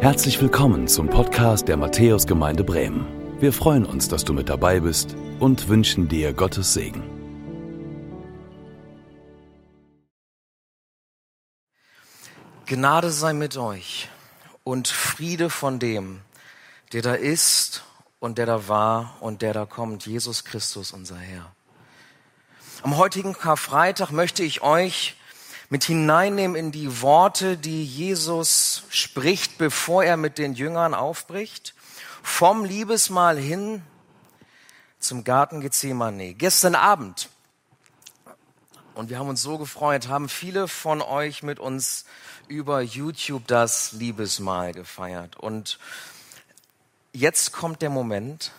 Herzlich willkommen zum Podcast der Matthäusgemeinde Bremen. Wir freuen uns, dass du mit dabei bist und wünschen dir Gottes Segen. Gnade sei mit euch und Friede von dem, der da ist und der da war und der da kommt, Jesus Christus, unser Herr. Am heutigen Karfreitag möchte ich euch mit hineinnehmen in die Worte, die Jesus spricht, bevor er mit den Jüngern aufbricht. Vom Liebesmahl hin zum Garten Gethsemane. Gestern Abend. Und wir haben uns so gefreut, haben viele von euch mit uns über YouTube das Liebesmahl gefeiert. Und jetzt kommt der Moment,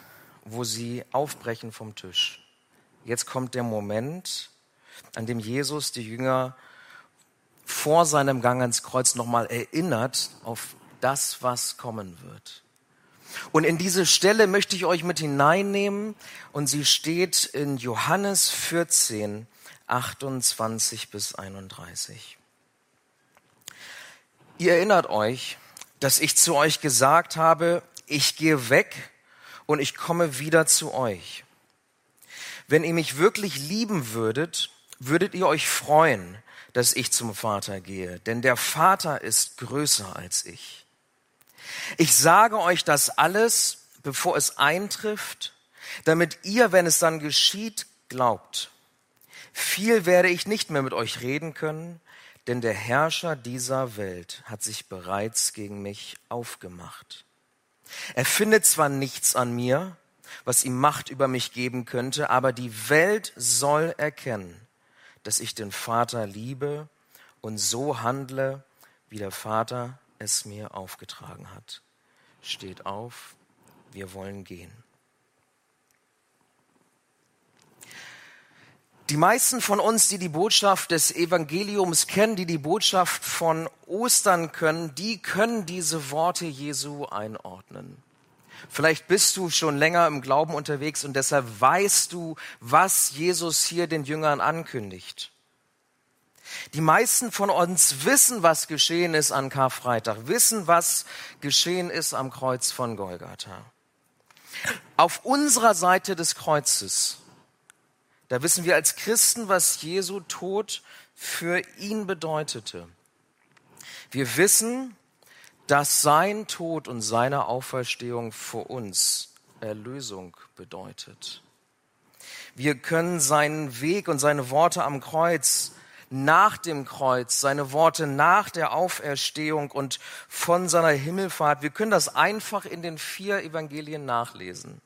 wo sie aufbrechen vom Tisch. Jetzt kommt der Moment, an dem Jesus die Jünger vor seinem Gang ans Kreuz nochmal erinnert auf das, was kommen wird. Und in diese Stelle möchte ich euch mit hineinnehmen und sie steht in Johannes 14, 28 bis 31. Ihr erinnert euch, dass ich zu euch gesagt habe, ich gehe weg und ich komme wieder zu euch. Wenn ihr mich wirklich lieben würdet, würdet ihr euch freuen, dass ich zum Vater gehe, denn der Vater ist größer als ich. Ich sage euch das alles, bevor es eintrifft, damit ihr, wenn es dann geschieht, glaubt. Viel werde ich nicht mehr mit euch reden können, denn der Herrscher dieser Welt hat sich bereits gegen mich aufgemacht. Er findet zwar nichts an mir, was ihm Macht über mich geben könnte, aber die Welt soll erkennen, dass ich den Vater liebe und so handle, wie der Vater es mir aufgetragen hat. Steht auf, wir wollen gehen. Die meisten von uns, die die Botschaft des Evangeliums kennen, die die Botschaft von Ostern können, die können diese Worte Jesu einordnen. Vielleicht bist du schon länger im Glauben unterwegs und deshalb weißt du, was Jesus hier den Jüngern ankündigt. Die meisten von uns wissen, was geschehen ist an Karfreitag, wissen, was geschehen ist am Kreuz von Golgatha. Auf unserer Seite des Kreuzes, da wissen wir als Christen, was Jesu Tod für ihn bedeutete. Wir wissen, dass sein Tod und seine Auferstehung für uns Erlösung bedeutet. Wir können seinen Weg und seine Worte am Kreuz nach dem Kreuz, seine Worte nach der Auferstehung und von seiner Himmelfahrt. Wir können das einfach in den vier Evangelien nachlesen.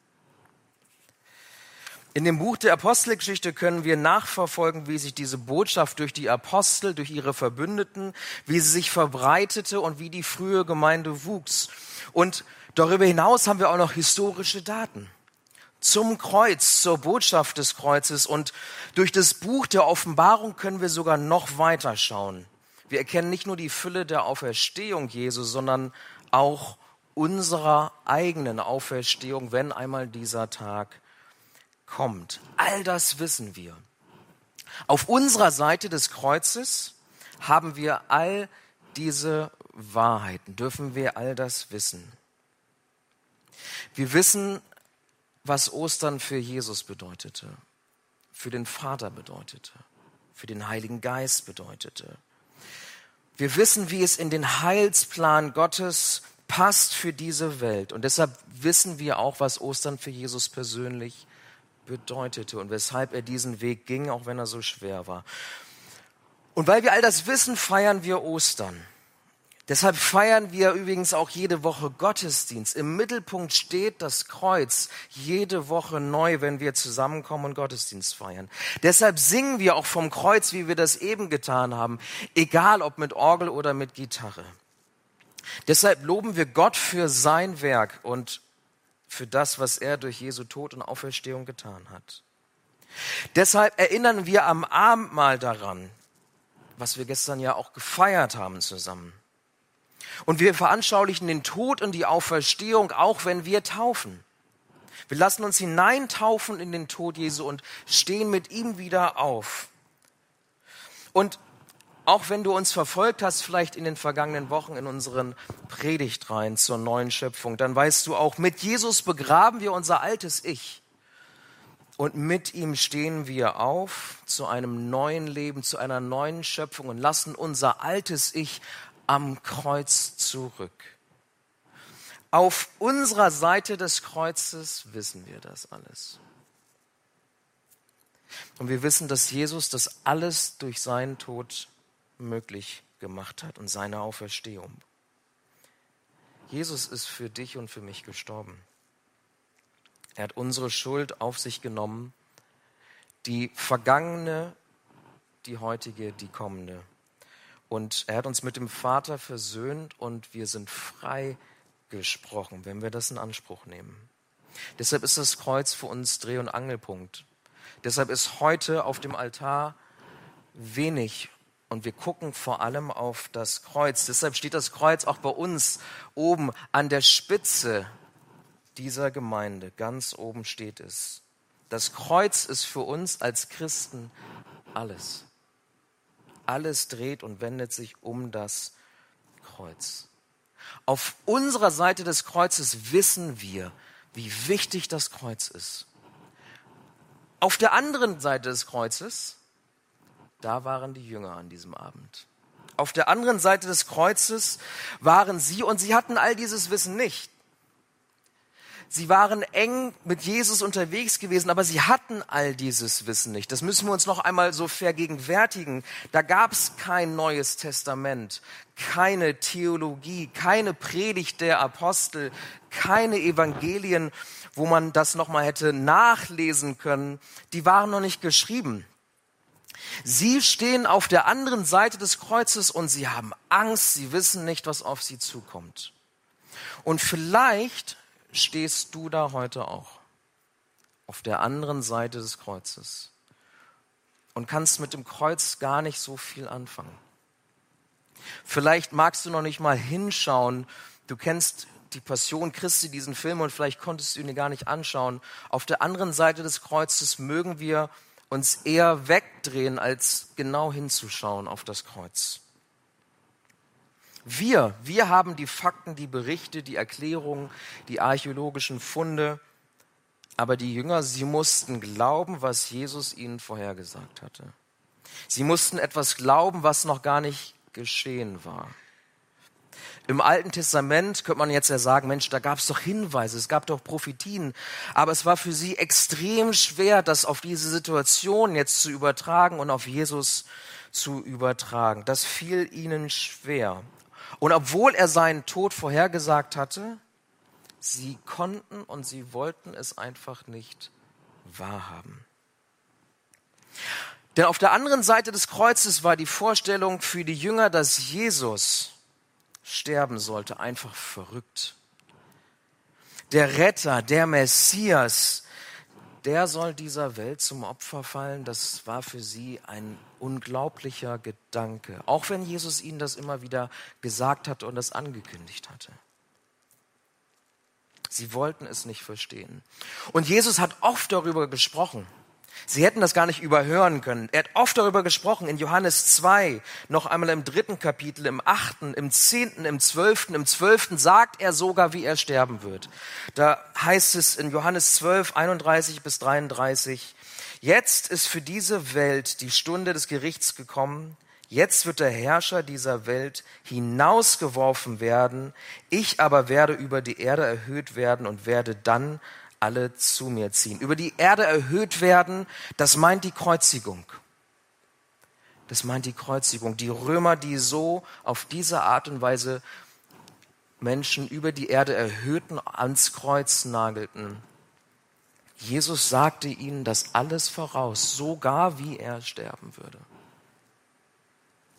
In dem Buch der Apostelgeschichte können wir nachverfolgen, wie sich diese Botschaft durch die Apostel, durch ihre Verbündeten, wie sie sich verbreitete und wie die frühe Gemeinde wuchs. Und darüber hinaus haben wir auch noch historische Daten zum Kreuz, zur Botschaft des Kreuzes. Und durch das Buch der Offenbarung können wir sogar noch weiter schauen. Wir erkennen nicht nur die Fülle der Auferstehung Jesu, sondern auch unserer eigenen Auferstehung, wenn einmal dieser Tag kommt. All das wissen wir. Auf unserer Seite des Kreuzes haben wir all diese Wahrheiten, dürfen wir all das wissen. Wir wissen, was Ostern für Jesus bedeutete, für den Vater bedeutete, für den Heiligen Geist bedeutete. Wir wissen, wie es in den Heilsplan Gottes passt für diese Welt. Und deshalb wissen wir auch, was Ostern für Jesus persönlich bedeutete und weshalb er diesen Weg ging, auch wenn er so schwer war. Und weil wir all das wissen, feiern wir Ostern. Deshalb feiern wir übrigens auch jede Woche Gottesdienst. Im Mittelpunkt steht das Kreuz jede Woche neu, wenn wir zusammenkommen und Gottesdienst feiern. Deshalb singen wir auch vom Kreuz, wie wir das eben getan haben, egal ob mit Orgel oder mit Gitarre. Deshalb loben wir Gott für sein Werk und für das, was er durch Jesu Tod und Auferstehung getan hat. Deshalb erinnern wir am Abendmahl daran, was wir gestern ja auch gefeiert haben zusammen. Und wir veranschaulichen den Tod und die Auferstehung, auch wenn wir taufen. Wir lassen uns hineintaufen in den Tod Jesu und stehen mit ihm wieder auf. Und Auch wenn du uns verfolgt hast, vielleicht in den vergangenen Wochen in unseren Predigtreihen zur neuen Schöpfung, dann weißt du auch, mit Jesus begraben wir unser altes Ich. Und mit ihm stehen wir auf zu einem neuen Leben, zu einer neuen Schöpfung und lassen unser altes Ich am Kreuz zurück. Auf unserer Seite des Kreuzes wissen wir das alles. Und wir wissen, dass Jesus das alles durch seinen Tod möglich gemacht hat und seine Auferstehung. Jesus ist für dich und für mich gestorben. Er hat unsere Schuld auf sich genommen, die vergangene, die heutige, die kommende. Und er hat uns mit dem Vater versöhnt und wir sind frei gesprochen, wenn wir das in Anspruch nehmen. Deshalb ist das Kreuz für uns Dreh- und Angelpunkt. Deshalb ist heute auf dem Altar wenig und wir gucken vor allem auf das Kreuz. Deshalb steht das Kreuz auch bei uns oben an der Spitze dieser Gemeinde. Ganz oben steht es. Das Kreuz ist für uns als Christen alles. Alles dreht und wendet sich um das Kreuz. Auf unserer Seite des Kreuzes wissen wir, wie wichtig das Kreuz ist. Auf der anderen Seite des Kreuzes, da waren die Jünger an diesem Abend. Auf der anderen Seite des Kreuzes waren sie und sie hatten all dieses Wissen nicht. Sie waren eng mit Jesus unterwegs gewesen, aber sie hatten all dieses Wissen nicht. Das müssen wir uns noch einmal so vergegenwärtigen. Da gab es kein neues Testament, keine Theologie, keine Predigt der Apostel, keine Evangelien, wo man das noch mal hätte nachlesen können. Die waren noch nicht geschrieben. Sie stehen auf der anderen Seite des Kreuzes und sie haben Angst, sie wissen nicht, was auf sie zukommt. Und vielleicht stehst du da heute auch auf der anderen Seite des Kreuzes und kannst mit dem Kreuz gar nicht so viel anfangen. Vielleicht magst du noch nicht mal hinschauen. Du kennst die Passion Christi, diesen Film, und vielleicht konntest du ihn gar nicht anschauen. Auf der anderen Seite des Kreuzes mögen wir uns eher wegdrehen, als genau hinzuschauen auf das Kreuz. Wir, wir haben die Fakten, die Berichte, die Erklärungen, die archäologischen Funde. Aber die Jünger, sie mussten glauben, was Jesus ihnen vorhergesagt hatte. Sie mussten etwas glauben, was noch gar nicht geschehen war. Im Alten Testament könnte man jetzt ja sagen, Mensch, da gab es doch Hinweise, es gab doch Prophetien, aber es war für sie extrem schwer, das auf diese Situation jetzt zu übertragen und auf Jesus zu übertragen. Das fiel ihnen schwer. Und obwohl er seinen Tod vorhergesagt hatte, sie konnten und sie wollten es einfach nicht wahrhaben. Denn auf der anderen Seite des Kreuzes war die Vorstellung für die Jünger, dass Jesus sterben sollte, einfach verrückt. Der Retter, der Messias, der soll dieser Welt zum Opfer fallen, das war für sie ein unglaublicher Gedanke, auch wenn Jesus ihnen das immer wieder gesagt hatte und das angekündigt hatte. Sie wollten es nicht verstehen. Und Jesus hat oft darüber gesprochen. Sie hätten das gar nicht überhören können. Er hat oft darüber gesprochen in Johannes 2, noch einmal im dritten Kapitel, im achten, im zehnten, im zwölften. Im zwölften sagt er sogar, wie er sterben wird. Da heißt es in Johannes 12, 31 bis 33, Jetzt ist für diese Welt die Stunde des Gerichts gekommen. Jetzt wird der Herrscher dieser Welt hinausgeworfen werden. Ich aber werde über die Erde erhöht werden und werde dann alle zu mir ziehen. Über die Erde erhöht werden, das meint die Kreuzigung. Das meint die Kreuzigung. Die Römer, die so auf diese Art und Weise Menschen über die Erde erhöhten, ans Kreuz nagelten. Jesus sagte ihnen das alles voraus, sogar wie er sterben würde.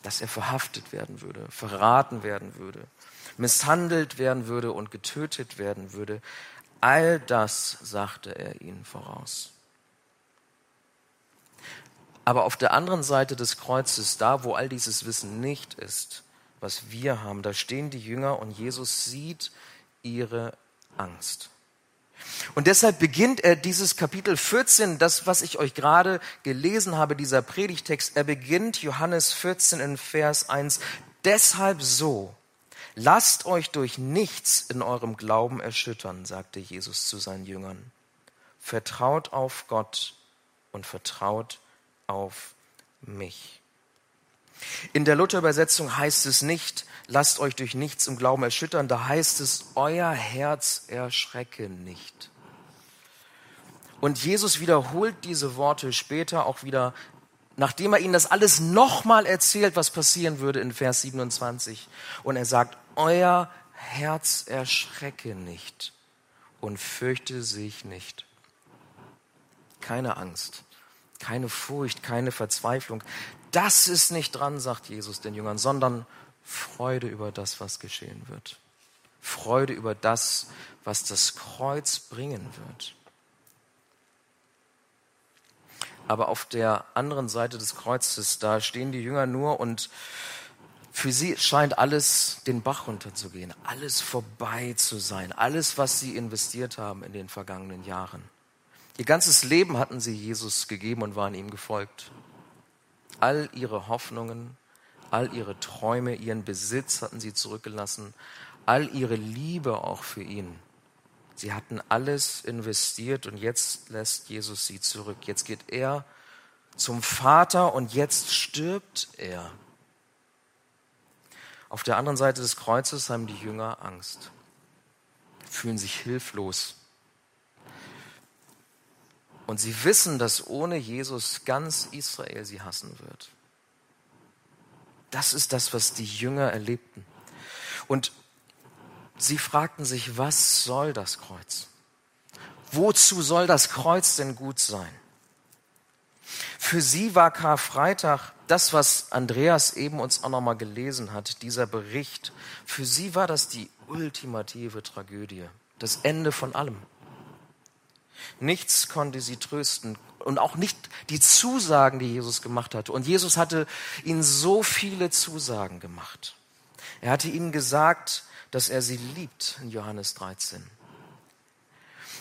Dass er verhaftet werden würde, verraten werden würde, misshandelt werden würde und getötet werden würde. All das sagte er ihnen voraus. Aber auf der anderen Seite des Kreuzes, da wo all dieses Wissen nicht ist, was wir haben, da stehen die Jünger und Jesus sieht ihre Angst. Und deshalb beginnt er dieses Kapitel 14, das, was ich euch gerade gelesen habe, dieser Predigtext, er beginnt Johannes 14 in Vers 1. Deshalb so, lasst euch durch nichts in eurem Glauben erschüttern, sagte Jesus zu seinen Jüngern. Vertraut auf Gott und vertraut auf mich. In der Luther-Übersetzung heißt es nicht, lasst euch durch nichts im Glauben erschüttern, da heißt es, euer Herz erschrecke nicht. Und Jesus wiederholt diese Worte später auch wieder, nachdem er ihnen das alles nochmal erzählt, was passieren würde in Vers 27. Und er sagt, euer Herz erschrecke nicht und fürchte sich nicht. Keine Angst, keine Furcht, keine Verzweiflung. Das ist nicht dran, sagt Jesus den Jüngern, sondern Freude über das, was geschehen wird. Freude über das, was das Kreuz bringen wird. Aber auf der anderen Seite des Kreuzes, da stehen die Jünger nur und für sie scheint alles den Bach runterzugehen, alles vorbei zu sein, alles, was sie investiert haben in den vergangenen Jahren. Ihr ganzes Leben hatten sie Jesus gegeben und waren ihm gefolgt. All ihre Hoffnungen, all ihre Träume, ihren Besitz hatten sie zurückgelassen, all ihre Liebe auch für ihn. Sie hatten alles investiert und jetzt lässt Jesus sie zurück. Jetzt geht er zum Vater und jetzt stirbt er. Auf der anderen Seite des Kreuzes haben die Jünger Angst, fühlen sich hilflos. Und sie wissen, dass ohne Jesus ganz Israel sie hassen wird. Das ist das, was die Jünger erlebten. Und sie fragten sich, was soll das Kreuz? Wozu soll das Kreuz denn gut sein? Für sie war Karfreitag das, was Andreas eben uns auch nochmal gelesen hat, dieser Bericht. Für sie war das die ultimative Tragödie, das Ende von allem. Nichts konnte sie trösten und auch nicht die Zusagen, die Jesus gemacht hatte. Und Jesus hatte ihnen so viele Zusagen gemacht. Er hatte ihnen gesagt, dass er sie liebt in Johannes 13.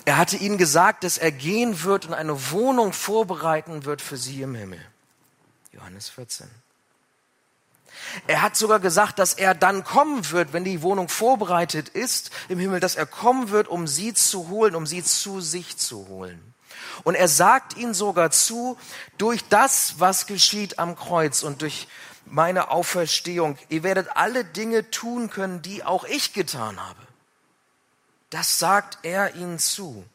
Er hatte ihnen gesagt, dass er gehen wird und eine Wohnung vorbereiten wird für sie im Himmel. Johannes 14. Er hat sogar gesagt, dass er dann kommen wird, wenn die Wohnung vorbereitet ist im Himmel, dass er kommen wird, um sie zu holen, um sie zu sich zu holen. Und er sagt ihnen sogar zu, durch das, was geschieht am Kreuz und durch meine Auferstehung, ihr werdet alle Dinge tun können, die auch ich getan habe. Das sagt er ihnen zu.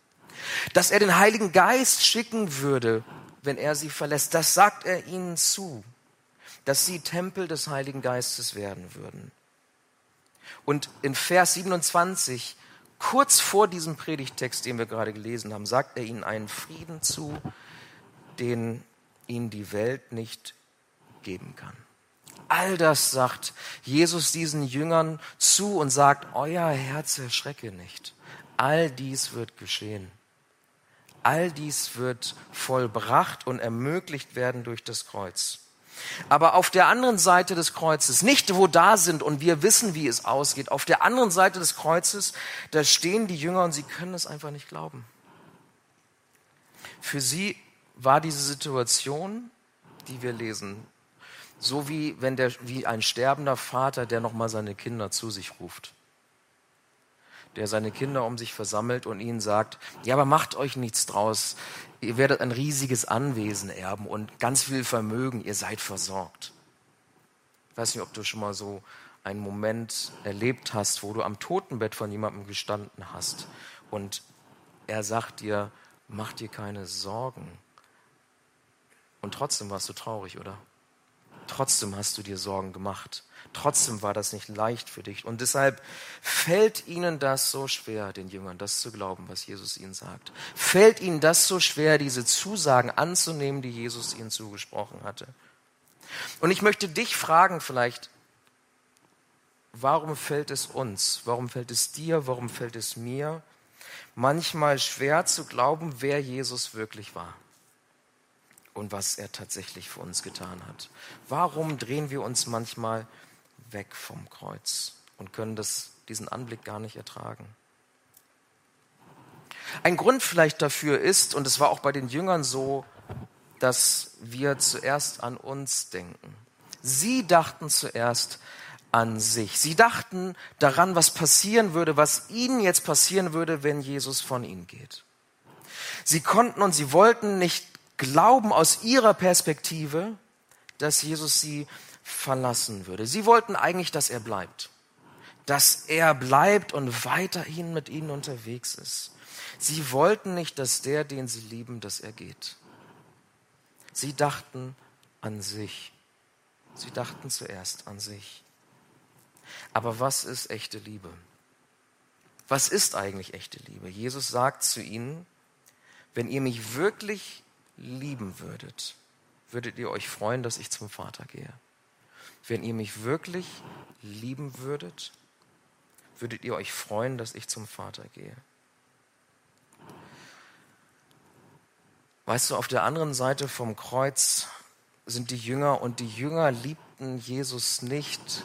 Dass er den Heiligen Geist schicken würde, wenn er sie verlässt, das sagt er ihnen zu dass sie Tempel des Heiligen Geistes werden würden. Und in Vers 27, kurz vor diesem Predigtext, den wir gerade gelesen haben, sagt er ihnen einen Frieden zu, den ihnen die Welt nicht geben kann. All das sagt Jesus diesen Jüngern zu und sagt, euer Herz erschrecke nicht. All dies wird geschehen. All dies wird vollbracht und ermöglicht werden durch das Kreuz. Aber auf der anderen Seite des Kreuzes, nicht wo da sind und wir wissen, wie es ausgeht, auf der anderen Seite des Kreuzes, da stehen die Jünger und sie können es einfach nicht glauben. Für sie war diese Situation, die wir lesen, so wie wenn der, wie ein sterbender Vater, der nochmal seine Kinder zu sich ruft der seine Kinder um sich versammelt und ihnen sagt, ja, aber macht euch nichts draus. Ihr werdet ein riesiges Anwesen erben und ganz viel Vermögen. Ihr seid versorgt. Ich weiß nicht, ob du schon mal so einen Moment erlebt hast, wo du am Totenbett von jemandem gestanden hast und er sagt dir, mach dir keine Sorgen. Und trotzdem warst du traurig, oder? Trotzdem hast du dir Sorgen gemacht. Trotzdem war das nicht leicht für dich. Und deshalb fällt ihnen das so schwer, den Jüngern das zu glauben, was Jesus ihnen sagt. Fällt ihnen das so schwer, diese Zusagen anzunehmen, die Jesus ihnen zugesprochen hatte. Und ich möchte dich fragen vielleicht, warum fällt es uns, warum fällt es dir, warum fällt es mir manchmal schwer zu glauben, wer Jesus wirklich war? Und was er tatsächlich für uns getan hat. Warum drehen wir uns manchmal weg vom Kreuz und können das, diesen Anblick gar nicht ertragen. Ein Grund vielleicht dafür ist, und es war auch bei den Jüngern so, dass wir zuerst an uns denken. Sie dachten zuerst an sich. Sie dachten daran, was passieren würde, was ihnen jetzt passieren würde, wenn Jesus von ihnen geht. Sie konnten und sie wollten nicht glauben aus ihrer Perspektive, dass Jesus sie verlassen würde. Sie wollten eigentlich, dass er bleibt. Dass er bleibt und weiterhin mit ihnen unterwegs ist. Sie wollten nicht, dass der, den sie lieben, dass er geht. Sie dachten an sich. Sie dachten zuerst an sich. Aber was ist echte Liebe? Was ist eigentlich echte Liebe? Jesus sagt zu ihnen, wenn ihr mich wirklich lieben würdet, würdet ihr euch freuen, dass ich zum Vater gehe. Wenn ihr mich wirklich lieben würdet, würdet ihr euch freuen, dass ich zum Vater gehe. Weißt du, auf der anderen Seite vom Kreuz sind die Jünger und die Jünger liebten Jesus nicht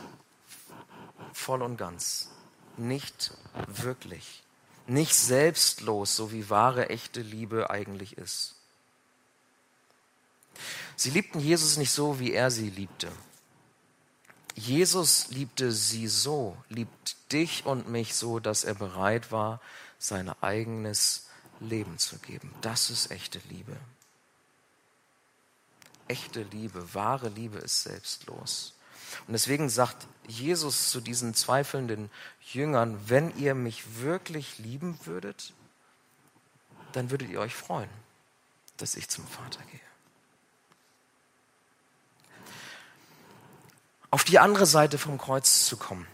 voll und ganz, nicht wirklich, nicht selbstlos, so wie wahre, echte Liebe eigentlich ist. Sie liebten Jesus nicht so, wie er sie liebte. Jesus liebte sie so, liebt dich und mich so, dass er bereit war, sein eigenes Leben zu geben. Das ist echte Liebe. Echte Liebe, wahre Liebe ist selbstlos. Und deswegen sagt Jesus zu diesen zweifelnden Jüngern, wenn ihr mich wirklich lieben würdet, dann würdet ihr euch freuen, dass ich zum Vater gehe. Auf die andere Seite vom Kreuz zu kommen,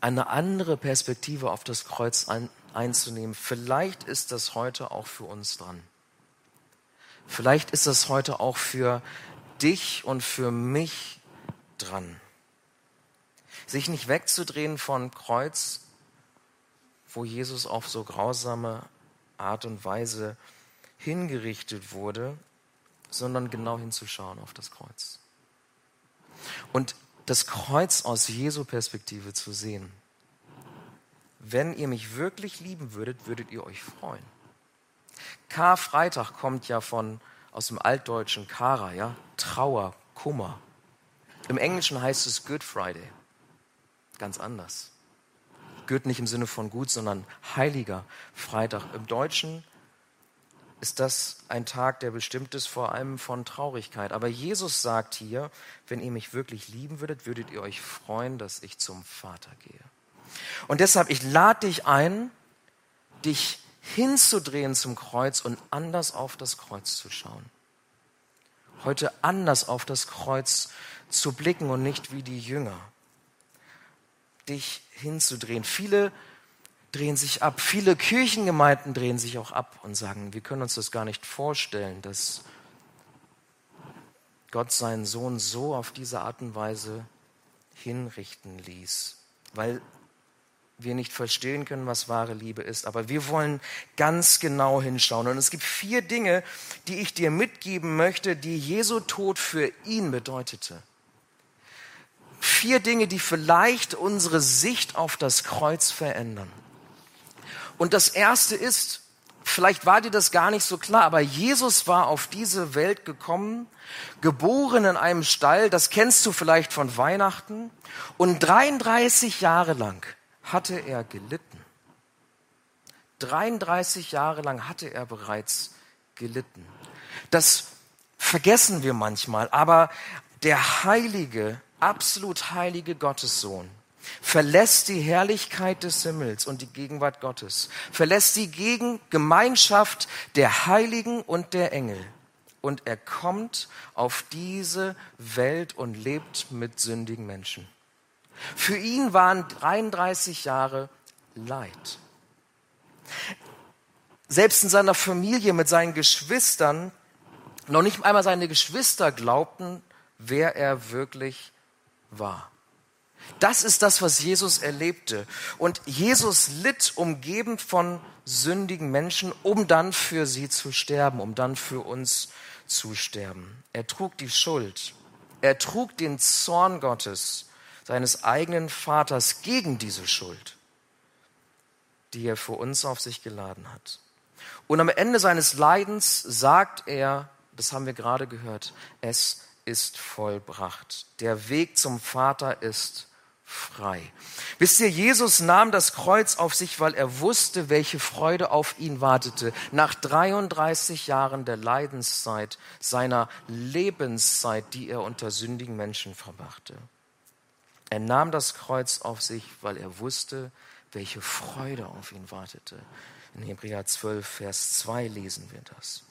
eine andere Perspektive auf das Kreuz ein, einzunehmen, vielleicht ist das heute auch für uns dran. Vielleicht ist das heute auch für dich und für mich dran. Sich nicht wegzudrehen von Kreuz, wo Jesus auf so grausame Art und Weise hingerichtet wurde, sondern genau hinzuschauen auf das Kreuz. Und das Kreuz aus Jesu Perspektive zu sehen. Wenn ihr mich wirklich lieben würdet, würdet ihr euch freuen. Karfreitag kommt ja von, aus dem altdeutschen Kara, ja, Trauer, Kummer. Im Englischen heißt es Good Friday. Ganz anders. Good nicht im Sinne von gut, sondern heiliger Freitag. Im Deutschen ist das ein Tag, der bestimmt ist vor allem von Traurigkeit. Aber Jesus sagt hier, wenn ihr mich wirklich lieben würdet, würdet ihr euch freuen, dass ich zum Vater gehe. Und deshalb, ich lade dich ein, dich hinzudrehen zum Kreuz und anders auf das Kreuz zu schauen. Heute anders auf das Kreuz zu blicken und nicht wie die Jünger. Dich hinzudrehen. Viele drehen sich ab. Viele Kirchengemeinden drehen sich auch ab und sagen, wir können uns das gar nicht vorstellen, dass Gott seinen Sohn so auf diese Art und Weise hinrichten ließ, weil wir nicht verstehen können, was wahre Liebe ist. Aber wir wollen ganz genau hinschauen. Und es gibt vier Dinge, die ich dir mitgeben möchte, die Jesu Tod für ihn bedeutete. Vier Dinge, die vielleicht unsere Sicht auf das Kreuz verändern. Und das erste ist, vielleicht war dir das gar nicht so klar, aber Jesus war auf diese Welt gekommen, geboren in einem Stall, das kennst du vielleicht von Weihnachten, und 33 Jahre lang hatte er gelitten. 33 Jahre lang hatte er bereits gelitten. Das vergessen wir manchmal, aber der heilige, absolut heilige Gottessohn verlässt die Herrlichkeit des Himmels und die Gegenwart Gottes, verlässt die Gegen Gemeinschaft der Heiligen und der Engel und er kommt auf diese Welt und lebt mit sündigen Menschen. Für ihn waren 33 Jahre Leid. Selbst in seiner Familie mit seinen Geschwistern, noch nicht einmal seine Geschwister glaubten, wer er wirklich war. Das ist das, was Jesus erlebte. Und Jesus litt umgeben von sündigen Menschen, um dann für sie zu sterben, um dann für uns zu sterben. Er trug die Schuld. Er trug den Zorn Gottes seines eigenen Vaters gegen diese Schuld. die er für uns auf sich geladen hat. Und am Ende seines Leidens sagt er, das haben wir gerade gehört, es ist vollbracht. Der Weg zum Vater ist frei. Wisst ihr, Jesus nahm das Kreuz auf sich, weil er wusste, welche Freude auf ihn wartete. Nach 33 Jahren der Leidenszeit, seiner Lebenszeit, die er unter sündigen Menschen verbrachte. Er nahm das Kreuz auf sich, weil er wusste, welche Freude auf ihn wartete. In Hebräer 12, Vers 2 lesen wir das.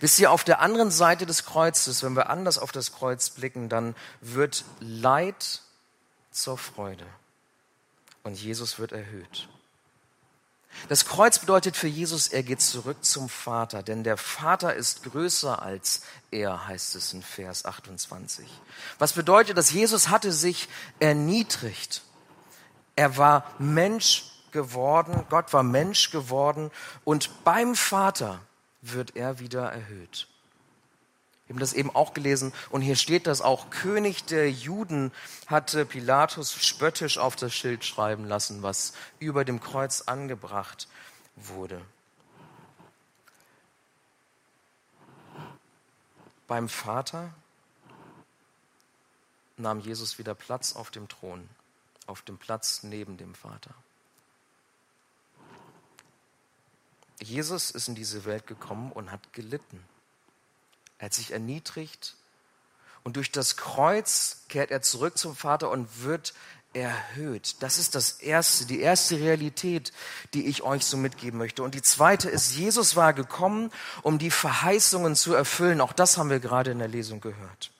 Wisst ihr, auf der anderen Seite des Kreuzes, wenn wir anders auf das Kreuz blicken, dann wird Leid zur Freude und Jesus wird erhöht. Das Kreuz bedeutet für Jesus, er geht zurück zum Vater, denn der Vater ist größer als er, heißt es in Vers 28. Was bedeutet, dass Jesus hatte sich erniedrigt. Er war Mensch geworden, Gott war Mensch geworden und beim Vater wird er wieder erhöht. Wir haben das eben auch gelesen und hier steht das auch. König der Juden hatte Pilatus spöttisch auf das Schild schreiben lassen, was über dem Kreuz angebracht wurde. Beim Vater nahm Jesus wieder Platz auf dem Thron, auf dem Platz neben dem Vater. Jesus ist in diese Welt gekommen und hat gelitten. Er hat sich erniedrigt und durch das Kreuz kehrt er zurück zum Vater und wird erhöht. Das ist das erste, die erste Realität, die ich euch so mitgeben möchte. Und die zweite ist, Jesus war gekommen, um die Verheißungen zu erfüllen. Auch das haben wir gerade in der Lesung gehört.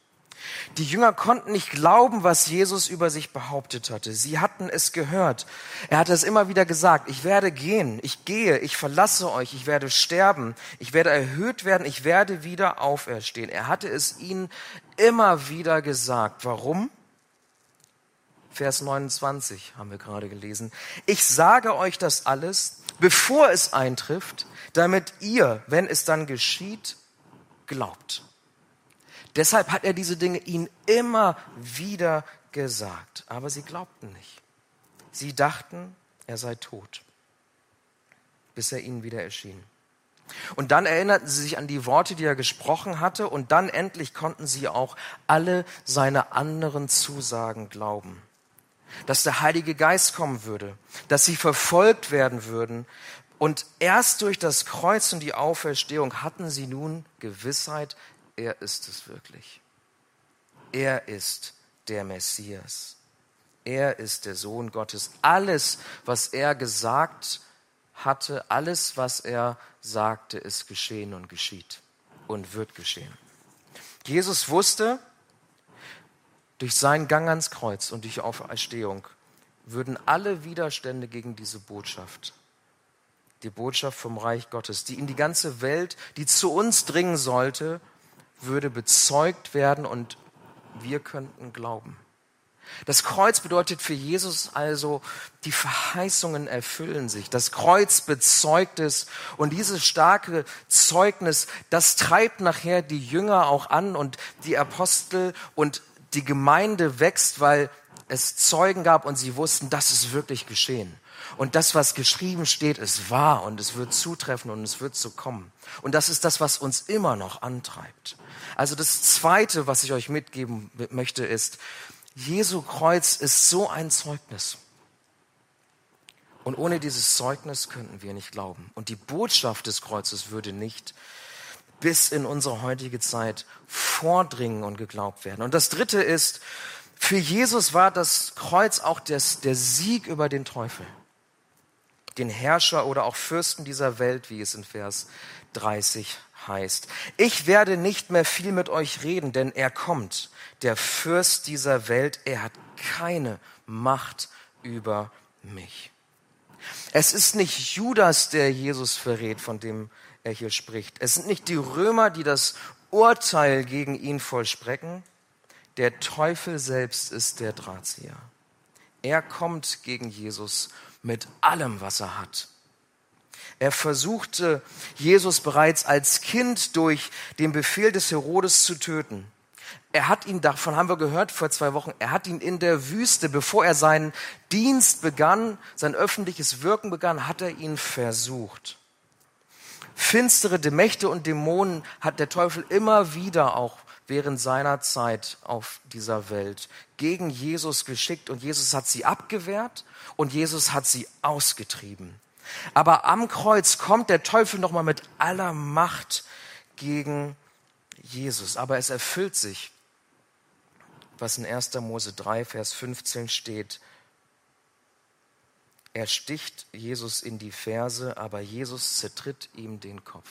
Die Jünger konnten nicht glauben, was Jesus über sich behauptet hatte. Sie hatten es gehört. Er hatte es immer wieder gesagt, ich werde gehen, ich gehe, ich verlasse euch, ich werde sterben, ich werde erhöht werden, ich werde wieder auferstehen. Er hatte es ihnen immer wieder gesagt. Warum? Vers 29 haben wir gerade gelesen. Ich sage euch das alles, bevor es eintrifft, damit ihr, wenn es dann geschieht, glaubt. Deshalb hat er diese Dinge ihnen immer wieder gesagt. Aber sie glaubten nicht. Sie dachten, er sei tot, bis er ihnen wieder erschien. Und dann erinnerten sie sich an die Worte, die er gesprochen hatte, und dann endlich konnten sie auch alle seine anderen Zusagen glauben. Dass der Heilige Geist kommen würde, dass sie verfolgt werden würden. Und erst durch das Kreuz und die Auferstehung hatten sie nun Gewissheit, er ist es wirklich. Er ist der Messias. Er ist der Sohn Gottes. Alles, was er gesagt hatte, alles, was er sagte, ist geschehen und geschieht und wird geschehen. Jesus wusste, durch seinen Gang ans Kreuz und durch Auferstehung würden alle Widerstände gegen diese Botschaft, die Botschaft vom Reich Gottes, die in die ganze Welt, die zu uns dringen sollte, würde bezeugt werden und wir könnten glauben. Das Kreuz bedeutet für Jesus also, die Verheißungen erfüllen sich. Das Kreuz bezeugt es und dieses starke Zeugnis, das treibt nachher die Jünger auch an und die Apostel und die Gemeinde wächst, weil es Zeugen gab und sie wussten, das ist wirklich geschehen. Und das, was geschrieben steht, ist wahr und es wird zutreffen und es wird so kommen. Und das ist das, was uns immer noch antreibt. Also das Zweite, was ich euch mitgeben möchte, ist, Jesu Kreuz ist so ein Zeugnis. Und ohne dieses Zeugnis könnten wir nicht glauben. Und die Botschaft des Kreuzes würde nicht bis in unsere heutige Zeit vordringen und geglaubt werden. Und das Dritte ist, für Jesus war das Kreuz auch des, der Sieg über den Teufel den Herrscher oder auch Fürsten dieser Welt, wie es in Vers 30 heißt. Ich werde nicht mehr viel mit euch reden, denn er kommt, der Fürst dieser Welt, er hat keine Macht über mich. Es ist nicht Judas, der Jesus verrät, von dem er hier spricht. Es sind nicht die Römer, die das Urteil gegen ihn vollstrecken. Der Teufel selbst ist der Drahtzieher. Er kommt gegen Jesus mit allem, was er hat. Er versuchte Jesus bereits als Kind durch den Befehl des Herodes zu töten. Er hat ihn, davon haben wir gehört vor zwei Wochen, er hat ihn in der Wüste, bevor er seinen Dienst begann, sein öffentliches Wirken begann, hat er ihn versucht. Finstere Mächte und Dämonen hat der Teufel immer wieder auch während seiner Zeit auf dieser Welt gegen Jesus geschickt und Jesus hat sie abgewehrt und Jesus hat sie ausgetrieben. Aber am Kreuz kommt der Teufel nochmal mit aller Macht gegen Jesus. Aber es erfüllt sich, was in 1. Mose 3, Vers 15 steht. Er sticht Jesus in die Ferse, aber Jesus zertritt ihm den Kopf.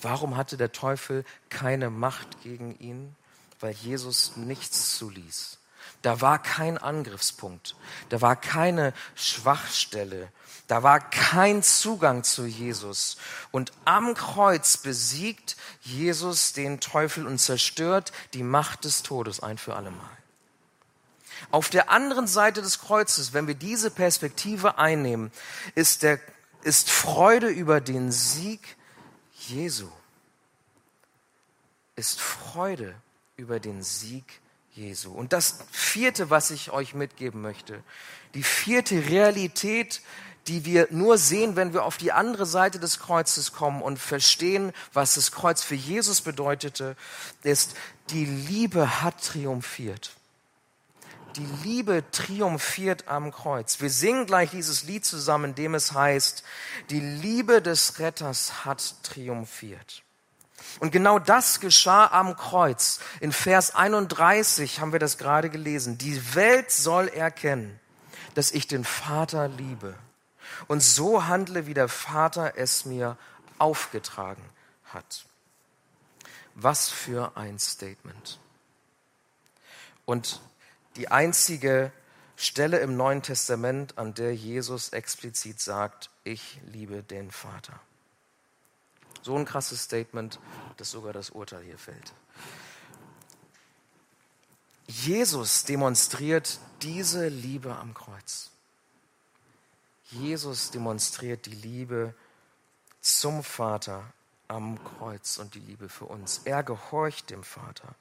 Warum hatte der Teufel keine Macht gegen ihn? Weil Jesus nichts zuließ. Da war kein Angriffspunkt, da war keine Schwachstelle, da war kein Zugang zu Jesus. Und am Kreuz besiegt Jesus den Teufel und zerstört die Macht des Todes ein für allemal. Auf der anderen Seite des Kreuzes, wenn wir diese Perspektive einnehmen, ist, der, ist Freude über den Sieg Jesu. Ist Freude über den Sieg Jesu. Und das vierte, was ich euch mitgeben möchte, die vierte Realität, die wir nur sehen, wenn wir auf die andere Seite des Kreuzes kommen und verstehen, was das Kreuz für Jesus bedeutete, ist, die Liebe hat triumphiert. Die Liebe triumphiert am Kreuz. Wir singen gleich dieses Lied zusammen, in dem es heißt, die Liebe des Retters hat triumphiert. Und genau das geschah am Kreuz. In Vers 31 haben wir das gerade gelesen. Die Welt soll erkennen, dass ich den Vater liebe und so handle, wie der Vater es mir aufgetragen hat. Was für ein Statement. Und die einzige Stelle im Neuen Testament, an der Jesus explizit sagt, ich liebe den Vater. So ein krasses Statement, dass sogar das Urteil hier fällt. Jesus demonstriert diese Liebe am Kreuz. Jesus demonstriert die Liebe zum Vater am Kreuz und die Liebe für uns. Er gehorcht dem Vater,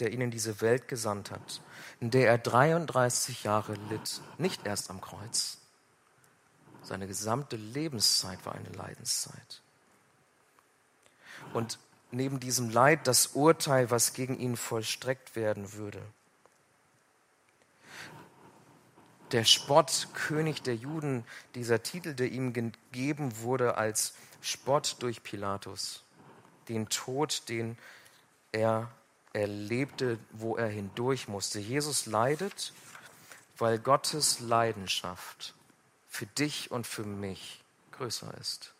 der ihn in diese Welt gesandt hat, in der er 33 Jahre litt, nicht erst am Kreuz. Seine gesamte Lebenszeit war eine Leidenszeit. Und neben diesem Leid das Urteil, was gegen ihn vollstreckt werden würde der Spott, König der Juden, dieser Titel, der ihm gegeben wurde als Spott durch Pilatus, den Tod, den er erlebte, wo er hindurch musste. Jesus leidet, weil Gottes Leidenschaft für dich und für mich größer ist.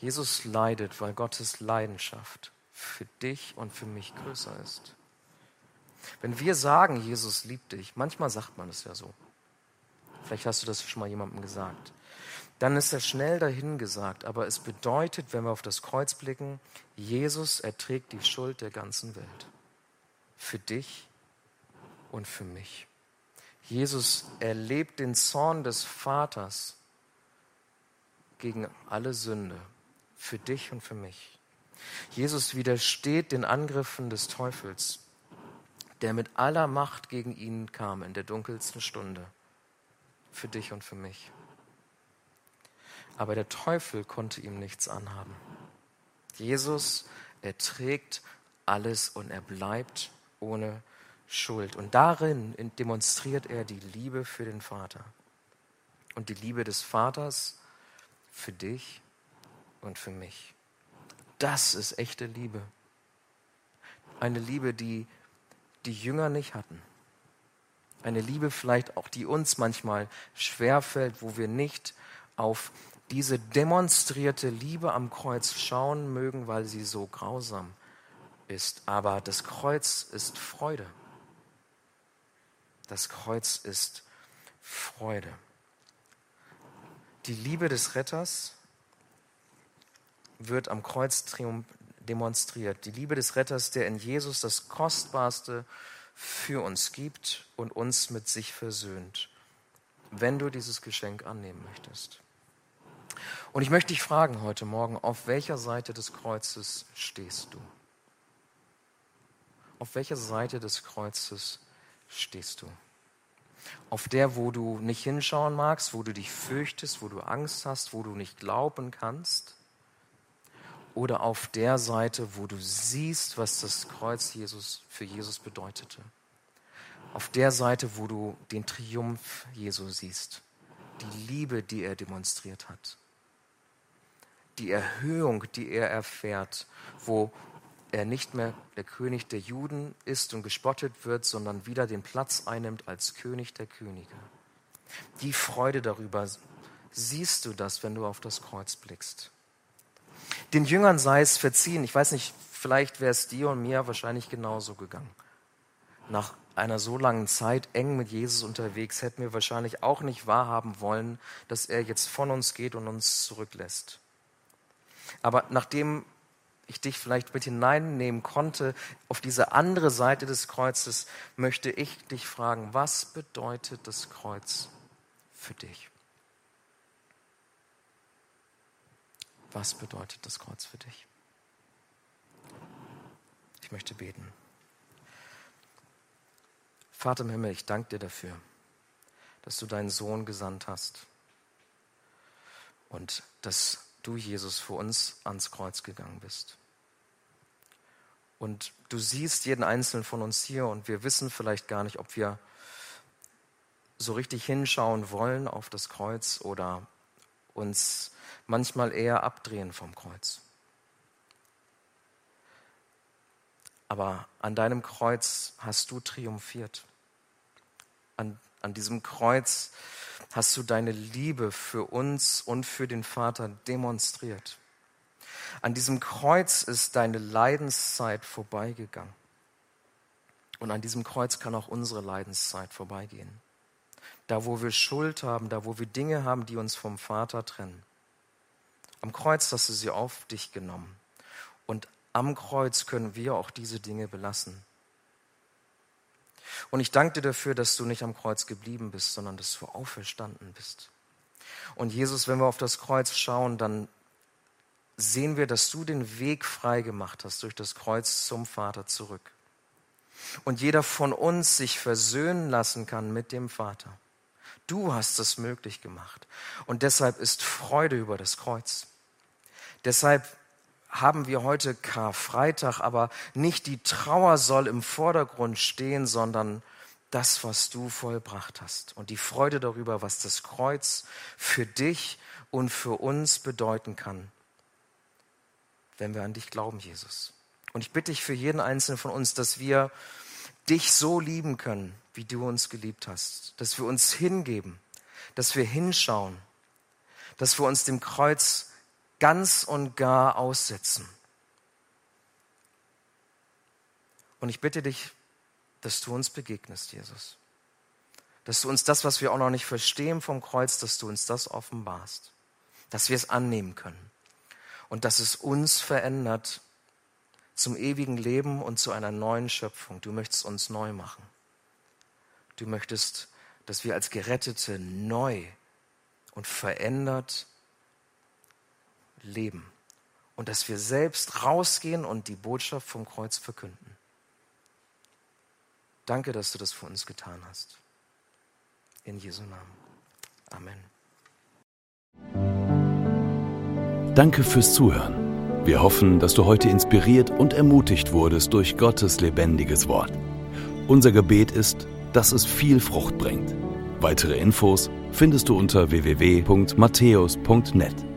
Jesus leidet, weil Gottes Leidenschaft für dich und für mich größer ist. Wenn wir sagen, Jesus liebt dich, manchmal sagt man es ja so. Vielleicht hast du das schon mal jemandem gesagt. Dann ist er schnell dahin gesagt, aber es bedeutet, wenn wir auf das Kreuz blicken, Jesus erträgt die Schuld der ganzen Welt. Für dich und für mich. Jesus erlebt den Zorn des Vaters gegen alle Sünde, für dich und für mich. Jesus widersteht den Angriffen des Teufels der mit aller Macht gegen ihn kam in der dunkelsten Stunde. Für dich und für mich. Aber der Teufel konnte ihm nichts anhaben. Jesus erträgt alles und er bleibt ohne Schuld. Und darin demonstriert er die Liebe für den Vater. Und die Liebe des Vaters für dich und für mich. Das ist echte Liebe. Eine Liebe, die die Jünger nicht hatten. Eine Liebe vielleicht auch, die uns manchmal schwerfällt, wo wir nicht auf diese demonstrierte Liebe am Kreuz schauen mögen, weil sie so grausam ist. Aber das Kreuz ist Freude. Das Kreuz ist Freude. Die Liebe des Retters wird am Kreuz demonstriert. Die Liebe des Retters, der in Jesus das Kostbarste für uns gibt und uns mit sich versöhnt, wenn du dieses Geschenk annehmen möchtest. Und ich möchte dich fragen heute Morgen, auf welcher Seite des Kreuzes stehst du? Auf welcher Seite des Kreuzes stehst du? Auf der, wo du nicht hinschauen magst, wo du dich fürchtest, wo du Angst hast, wo du nicht glauben kannst? Oder auf der Seite, wo du siehst, was das Kreuz Jesus für Jesus bedeutete? Auf der Seite, wo du den Triumph Jesu siehst, die Liebe, die er demonstriert hat, die Erhöhung, die er erfährt, wo er nicht mehr der König der Juden ist und gespottet wird, sondern wieder den Platz einnimmt als König der Könige. Die Freude darüber siehst du das, wenn du auf das Kreuz blickst. Den Jüngern sei es verziehen. Ich weiß nicht, vielleicht wäre es dir und mir wahrscheinlich genauso gegangen. Nach einer so langen Zeit eng mit Jesus unterwegs hätten wir wahrscheinlich auch nicht wahrhaben wollen, dass er jetzt von uns geht und uns zurücklässt. Aber nachdem ich dich vielleicht mit hineinnehmen konnte auf diese andere Seite des Kreuzes, möchte ich dich fragen, was bedeutet das Kreuz für dich? Was bedeutet das Kreuz für dich? Ich möchte beten. Vater im Himmel, ich danke dir dafür, dass du deinen Sohn gesandt hast und dass du, Jesus, für uns ans Kreuz gegangen bist. Und du siehst jeden einzelnen von uns hier und wir wissen vielleicht gar nicht, ob wir so richtig hinschauen wollen auf das Kreuz oder uns manchmal eher abdrehen vom Kreuz. Aber an deinem Kreuz hast du triumphiert. An, an diesem Kreuz hast du deine Liebe für uns und für den Vater demonstriert. An diesem Kreuz ist deine Leidenszeit vorbeigegangen. Und an diesem Kreuz kann auch unsere Leidenszeit vorbeigehen. Da, wo wir Schuld haben, da, wo wir Dinge haben, die uns vom Vater trennen. Am Kreuz hast du sie auf dich genommen. Und am Kreuz können wir auch diese Dinge belassen. Und ich danke dir dafür, dass du nicht am Kreuz geblieben bist, sondern dass du auferstanden bist. Und Jesus, wenn wir auf das Kreuz schauen, dann sehen wir, dass du den Weg frei gemacht hast durch das Kreuz zum Vater zurück. Und jeder von uns sich versöhnen lassen kann mit dem Vater. Du hast es möglich gemacht. Und deshalb ist Freude über das Kreuz. Deshalb haben wir heute Karfreitag, aber nicht die Trauer soll im Vordergrund stehen, sondern das, was du vollbracht hast und die Freude darüber, was das Kreuz für dich und für uns bedeuten kann wenn wir an dich glauben, Jesus. Und ich bitte dich für jeden einzelnen von uns, dass wir dich so lieben können, wie du uns geliebt hast, dass wir uns hingeben, dass wir hinschauen, dass wir uns dem Kreuz ganz und gar aussetzen. Und ich bitte dich, dass du uns begegnest, Jesus. Dass du uns das, was wir auch noch nicht verstehen vom Kreuz, dass du uns das offenbarst. Dass wir es annehmen können und dass es uns verändert zum ewigen Leben und zu einer neuen Schöpfung. Du möchtest uns neu machen. Du möchtest, dass wir als Gerettete neu und verändert leben und dass wir selbst rausgehen und die Botschaft vom Kreuz verkünden. Danke, dass du das für uns getan hast. In Jesu Namen. Amen. Danke fürs Zuhören. Wir hoffen, dass du heute inspiriert und ermutigt wurdest durch Gottes lebendiges Wort. Unser Gebet ist, dass es viel Frucht bringt. Weitere Infos findest du unter www.matthäus.net.